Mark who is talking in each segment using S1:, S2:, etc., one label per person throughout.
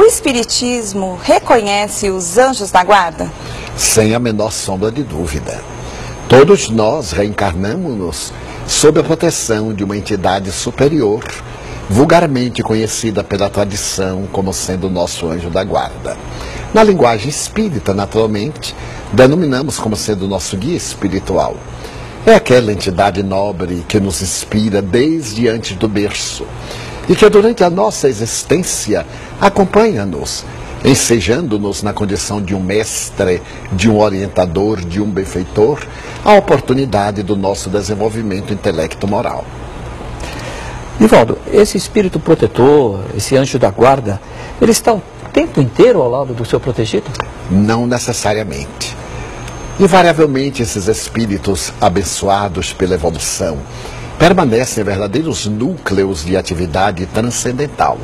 S1: O Espiritismo reconhece os anjos da guarda?
S2: Sem a menor sombra de dúvida. Todos nós reencarnamos-nos sob a proteção de uma entidade superior, vulgarmente conhecida pela tradição como sendo nosso anjo da guarda. Na linguagem espírita, naturalmente, denominamos como sendo nosso guia espiritual. É aquela entidade nobre que nos inspira desde antes do berço e que durante a nossa existência acompanha-nos, ensejando-nos na condição de um mestre, de um orientador, de um benfeitor, a oportunidade do nosso desenvolvimento intelecto-moral.
S3: Ivaldo, esse espírito protetor, esse anjo da guarda, ele está o tempo inteiro ao lado do seu protegido?
S2: Não necessariamente. Invariavelmente, esses espíritos abençoados pela evolução permanecem verdadeiros núcleos de atividade transcendental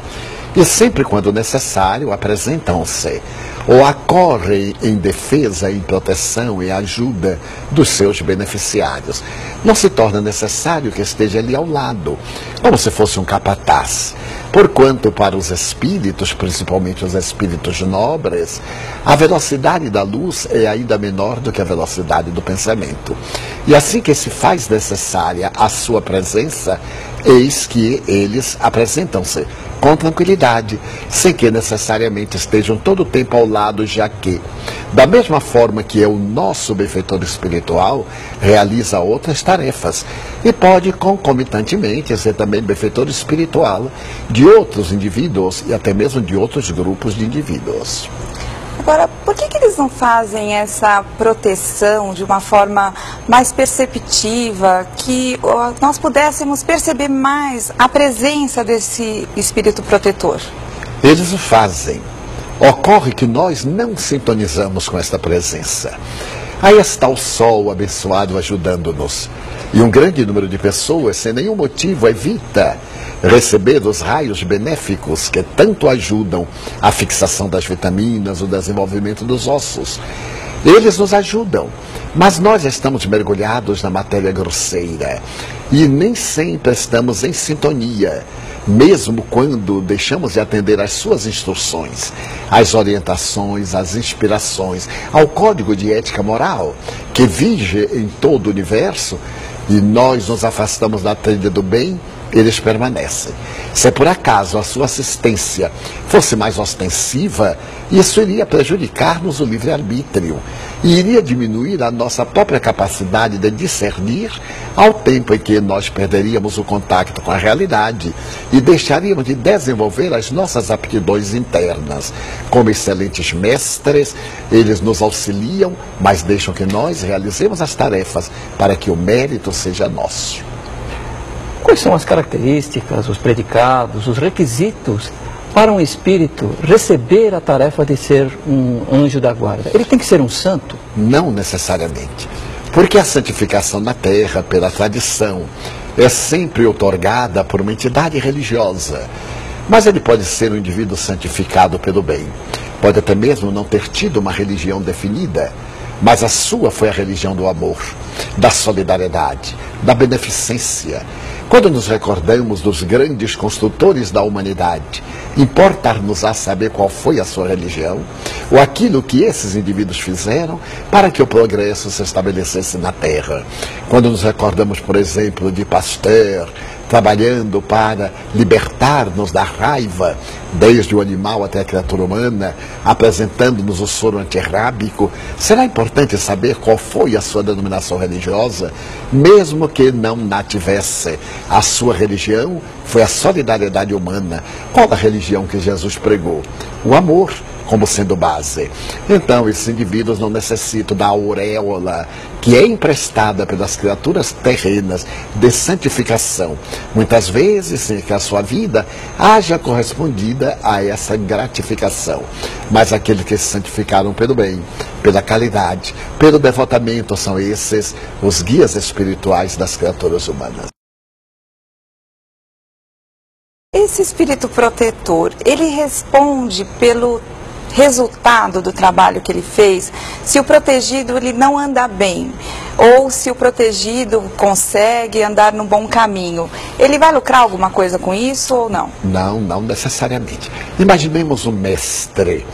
S2: e, sempre quando necessário, apresentam-se ou acorrem em defesa, em proteção e ajuda dos seus beneficiários. Não se torna necessário que esteja ali ao lado, como se fosse um capataz. Porquanto, para os espíritos, principalmente os espíritos nobres, a velocidade da luz é ainda menor do que a velocidade do pensamento. E assim que se faz necessária a sua presença, eis que eles apresentam-se com tranquilidade, sem que necessariamente estejam todo o tempo ao lado, já que, da mesma forma que é o nosso benfeitor espiritual, realiza outras tarefas e pode concomitantemente ser também benfeitor espiritual de outros indivíduos e até mesmo de outros grupos de indivíduos.
S1: Agora, por que, que eles não fazem essa proteção de uma forma mais perceptiva, que nós pudéssemos perceber mais a presença desse espírito protetor?
S2: Eles o fazem. Ocorre que nós não sintonizamos com esta presença. Aí está o sol abençoado ajudando-nos. E um grande número de pessoas, sem nenhum motivo, evita receber os raios benéficos que tanto ajudam a fixação das vitaminas, o desenvolvimento dos ossos. Eles nos ajudam, mas nós estamos mergulhados na matéria grosseira. E nem sempre estamos em sintonia, mesmo quando deixamos de atender às suas instruções, às orientações, às inspirações, ao código de ética moral que vige em todo o universo. E nós nos afastamos da trilha do bem eles permanecem. Se por acaso a sua assistência fosse mais ostensiva, isso iria prejudicar-nos o livre-arbítrio e iria diminuir a nossa própria capacidade de discernir, ao tempo em que nós perderíamos o contato com a realidade e deixaríamos de desenvolver as nossas aptidões internas. Como excelentes mestres, eles nos auxiliam, mas deixam que nós realizemos as tarefas para que o mérito seja nosso.
S3: Quais são as características, os predicados, os requisitos para um espírito receber a tarefa de ser um anjo da guarda? Ele tem que ser um santo?
S2: Não necessariamente. Porque a santificação na terra, pela tradição, é sempre otorgada por uma entidade religiosa. Mas ele pode ser um indivíduo santificado pelo bem. Pode até mesmo não ter tido uma religião definida, mas a sua foi a religião do amor, da solidariedade, da beneficência quando nos recordamos dos grandes construtores da humanidade, importar-nos a saber qual foi a sua religião, ou aquilo que esses indivíduos fizeram para que o progresso se estabelecesse na Terra. Quando nos recordamos, por exemplo, de Pasteur, trabalhando para libertar-nos da raiva, desde o animal até a criatura humana, apresentando-nos o soro antirrábico, será importante saber qual foi a sua denominação religiosa, mesmo que não na tivesse. A sua religião foi a solidariedade humana. Qual a religião que Jesus pregou? O amor como sendo base. Então, esses indivíduos não necessitam da auréola que é emprestada pelas criaturas terrenas de santificação. Muitas vezes, sem que a sua vida haja correspondida a essa gratificação. Mas aqueles que se santificaram pelo bem, pela caridade, pelo devotamento, são esses os guias espirituais das criaturas humanas.
S1: Esse espírito protetor, ele responde pelo resultado do trabalho que ele fez, se o protegido ele não anda bem, ou se o protegido consegue andar no bom caminho. Ele vai lucrar alguma coisa com isso ou não?
S2: Não, não necessariamente. Imaginemos um mestre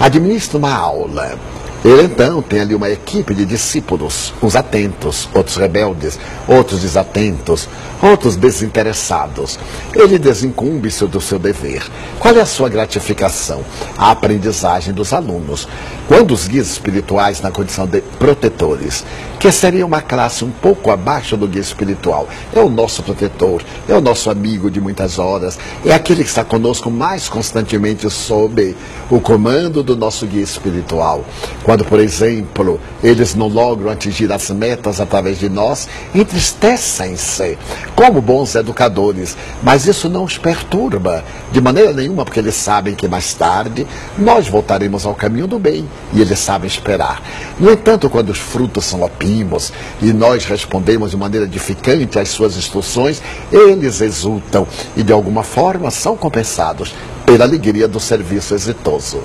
S2: administra uma aula ele então tem ali uma equipe de discípulos, uns atentos, outros rebeldes, outros desatentos, outros desinteressados. Ele desincumbe-se do seu dever. Qual é a sua gratificação? A aprendizagem dos alunos. Quando os guias espirituais, na condição de protetores, que seria uma classe um pouco abaixo do guia espiritual, é o nosso protetor, é o nosso amigo de muitas horas, é aquele que está conosco mais constantemente sob o comando do nosso guia espiritual. Quando, por exemplo, eles não logram atingir as metas através de nós, entristecem-se como bons educadores, mas isso não os perturba de maneira nenhuma, porque eles sabem que mais tarde nós voltaremos ao caminho do bem e eles sabem esperar. No entanto, quando os frutos são opimos e nós respondemos de maneira edificante às suas instruções, eles exultam e de alguma forma são compensados pela alegria do serviço exitoso.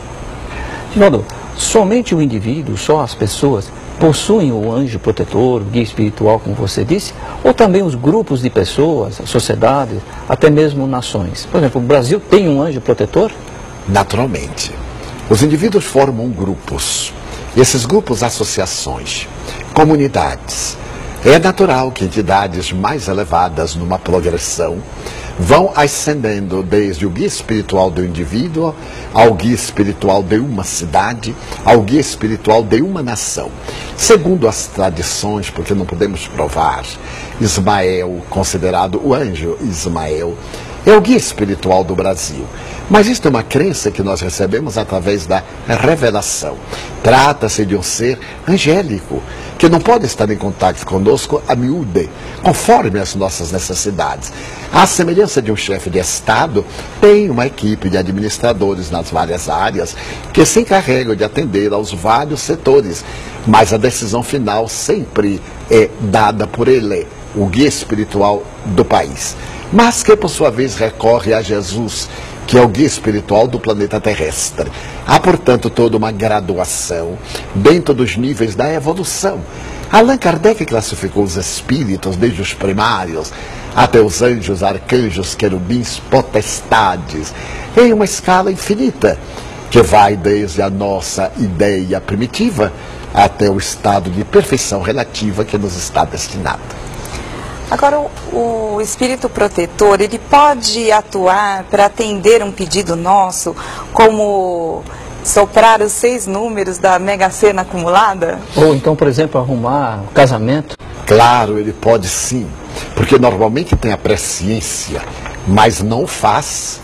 S3: Ginaldo, somente o indivíduo, só as pessoas, possuem o anjo protetor, o guia espiritual, como você disse, ou também os grupos de pessoas, sociedades, até mesmo nações? Por exemplo, o Brasil tem um anjo protetor?
S2: Naturalmente. Os indivíduos formam grupos. Esses grupos, associações, comunidades. É natural que entidades mais elevadas numa progressão vão ascendendo desde o guia espiritual do indivíduo ao guia espiritual de uma cidade, ao guia espiritual de uma nação. Segundo as tradições, porque não podemos provar, Ismael, considerado o anjo Ismael, é o guia espiritual do Brasil. Mas isto é uma crença que nós recebemos através da revelação. Trata-se de um ser angélico, que não pode estar em contato conosco a miúde, conforme as nossas necessidades. À semelhança de um chefe de Estado, tem uma equipe de administradores nas várias áreas que se encarregam de atender aos vários setores, mas a decisão final sempre é dada por ele, o guia espiritual do país mas que por sua vez recorre a Jesus, que é o guia espiritual do planeta terrestre. Há, portanto, toda uma graduação dentro dos níveis da evolução. Allan Kardec classificou os espíritos, desde os primários até os anjos, arcanjos, querubins, potestades, em uma escala infinita, que vai desde a nossa ideia primitiva até o estado de perfeição relativa que nos está destinado.
S1: Agora, o, o, espírito protetor, ele pode atuar para atender um pedido nosso, como soprar os seis números da Mega Sena acumulada?
S3: Ou então, por exemplo, arrumar o casamento?
S2: Claro, ele pode sim, porque normalmente tem a presciência, mas não faz,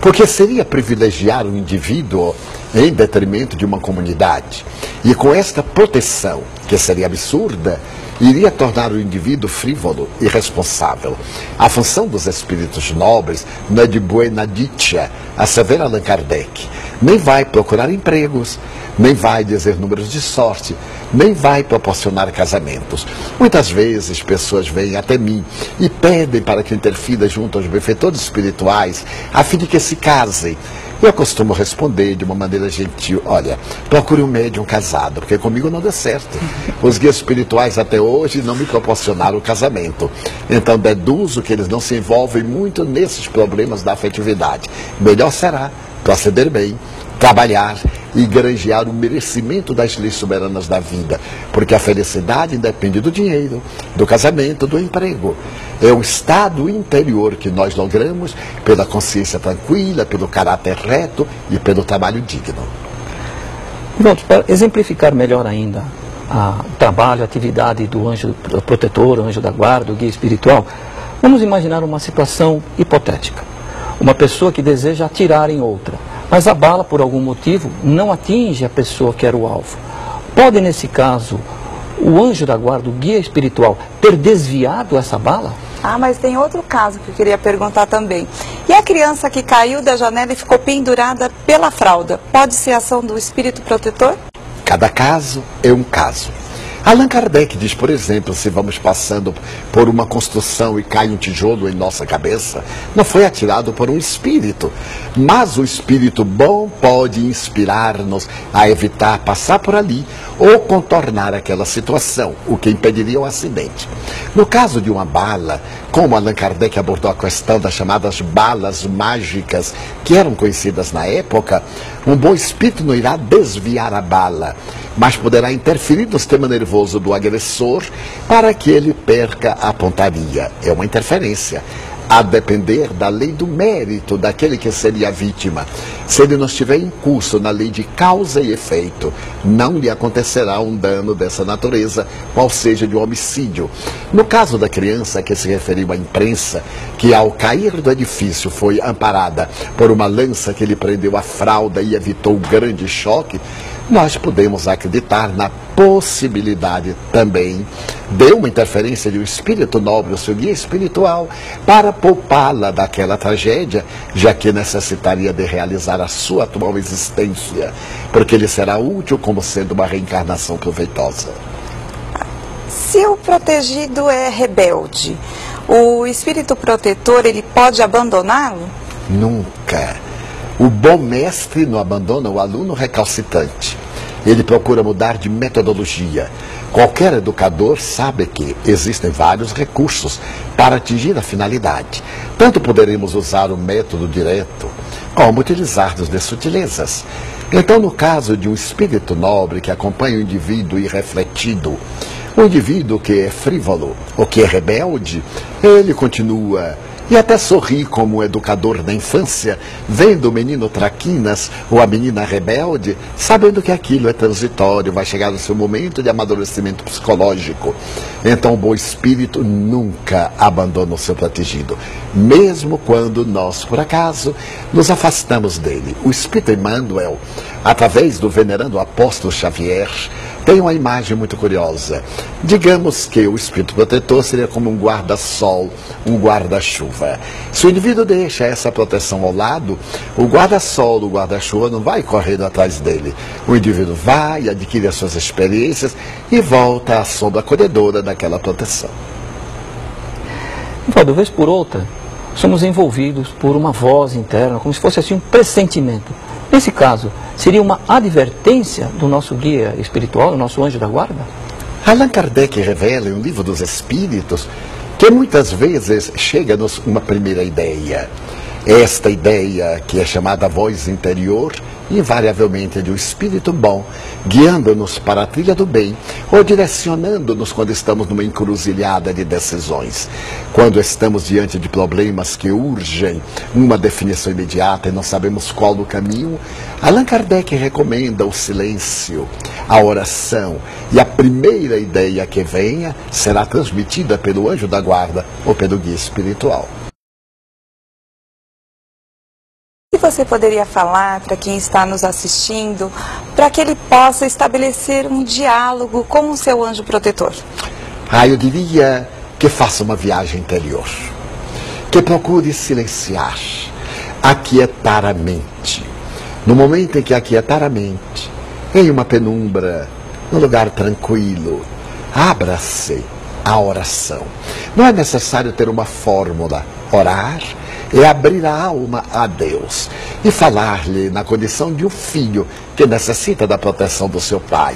S2: porque seria privilegiar o indivíduo em detrimento de uma comunidade. E com esta proteção, que seria absurda, iria tornar o indivíduo frívolo e irresponsável. A função dos espíritos nobres não é de buena dicha, assevera Allan Kardec. Nem vai procurar empregos, nem vai dizer números de sorte, nem vai proporcionar casamentos. Muitas vezes pessoas vêm até mim e pedem para que eu interfira junto aos benfeitores espirituais, a fim de que se casem. Eu costumo responder de uma maneira gentil: olha, procure um médium casado, porque comigo não deu certo. Os guias espirituais até hoje não me proporcionaram o casamento. Então deduzo que eles não se envolvem muito nesses problemas da afetividade. Melhor será proceder bem, trabalhar e granjear o merecimento das leis soberanas da vida, porque a felicidade depende do dinheiro, do casamento, do emprego. É o estado interior que nós logramos pela consciência tranquila, pelo caráter reto e pelo trabalho digno.
S3: Pronto, para exemplificar melhor ainda o trabalho, a atividade do anjo protetor, anjo da guarda, guia espiritual, vamos imaginar uma situação hipotética. Uma pessoa que deseja atirar em outra mas a bala, por algum motivo, não atinge a pessoa que era o alvo. Pode, nesse caso, o anjo da guarda, o guia espiritual, ter desviado essa bala?
S1: Ah, mas tem outro caso que eu queria perguntar também. E a criança que caiu da janela e ficou pendurada pela fralda, pode ser ação do espírito protetor?
S2: Cada caso é um caso. Allan Kardec diz, por exemplo, se vamos passando por uma construção e cai um tijolo em nossa cabeça, não foi atirado por um espírito, mas o espírito bom pode inspirar-nos a evitar passar por ali ou contornar aquela situação, o que impediria o acidente. No caso de uma bala, como Allan Kardec abordou a questão das chamadas balas mágicas, que eram conhecidas na época, um bom espírito não irá desviar a bala, mas poderá interferir no sistema nervoso do agressor para que ele perca a pontaria. É uma interferência a depender da lei do mérito daquele que seria a vítima. Se ele não estiver em curso na lei de causa e efeito, não lhe acontecerá um dano dessa natureza, qual seja de um homicídio. No caso da criança que se referiu à imprensa, que ao cair do edifício foi amparada por uma lança que lhe prendeu a fralda e evitou o grande choque, nós podemos acreditar na possibilidade também de uma interferência de um espírito nobre, o seu guia espiritual, para poupá-la daquela tragédia, já que necessitaria de realizar a sua atual existência, porque ele será útil como sendo uma reencarnação proveitosa.
S1: Se o protegido é rebelde, o espírito protetor ele pode abandoná-lo?
S2: Nunca. O bom mestre não abandona o aluno recalcitrante. Ele procura mudar de metodologia. Qualquer educador sabe que existem vários recursos para atingir a finalidade. Tanto poderemos usar o método direto, como utilizar-nos de sutilezas. Então, no caso de um espírito nobre que acompanha o indivíduo irrefletido, o indivíduo que é frívolo ou que é rebelde, ele continua e até sorri como educador da infância, vendo o menino traquinas ou a menina rebelde, sabendo que aquilo é transitório, vai chegar o seu momento de amadurecimento psicológico. Então o bom espírito nunca abandona o seu protegido, mesmo quando nós, por acaso, nos afastamos dele. O espírito Emmanuel, através do venerando apóstolo Xavier, tem uma imagem muito curiosa. Digamos que o espírito protetor seria como um guarda-sol, um guarda-chuva. Se o indivíduo deixa essa proteção ao lado, o guarda-sol, o guarda-chuva não vai correndo atrás dele. O indivíduo vai, adquire as suas experiências e volta à sombra acolhedora daquela proteção.
S3: Então, de vez por outra, somos envolvidos por uma voz interna, como se fosse assim um pressentimento. Nesse caso, seria uma advertência do nosso guia espiritual, do nosso anjo da guarda?
S2: Allan Kardec revela em um livro dos Espíritos que muitas vezes chega-nos uma primeira ideia. Esta ideia, que é chamada voz interior, invariavelmente de um espírito bom, guiando-nos para a trilha do bem ou direcionando-nos quando estamos numa encruzilhada de decisões. Quando estamos diante de problemas que urgem uma definição imediata e não sabemos qual o caminho, Allan Kardec recomenda o silêncio, a oração e a primeira ideia que venha será transmitida pelo anjo da guarda ou pelo guia espiritual.
S1: Você poderia falar para quem está nos assistindo, para que ele possa estabelecer um diálogo com o seu anjo protetor?
S2: Ah, eu diria que faça uma viagem interior, que procure silenciar, aquietar a mente. No momento em que aquietar a mente, em uma penumbra, num lugar tranquilo, abra-se à oração. Não é necessário ter uma fórmula. Orar é abrir a alma a Deus e falar-lhe na condição de um filho que necessita da proteção do seu pai.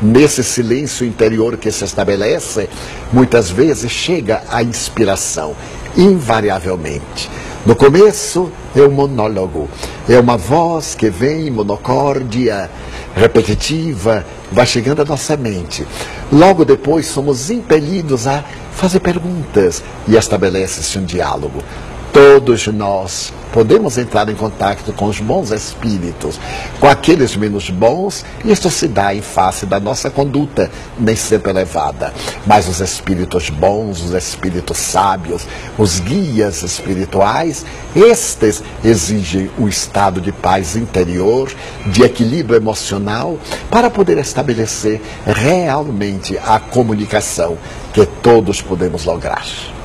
S2: Nesse silêncio interior que se estabelece, muitas vezes chega a inspiração, invariavelmente. No começo é um monólogo, é uma voz que vem monocórdia, repetitiva, vai chegando à nossa mente. Logo depois somos impelidos a fazer perguntas e estabelece-se um diálogo. Todos nós podemos entrar em contato com os bons espíritos, com aqueles menos bons, e isso se dá em face da nossa conduta, nem sempre elevada. Mas os espíritos bons, os espíritos sábios, os guias espirituais, estes exigem um estado de paz interior, de equilíbrio emocional, para poder estabelecer realmente a comunicação que todos podemos lograr.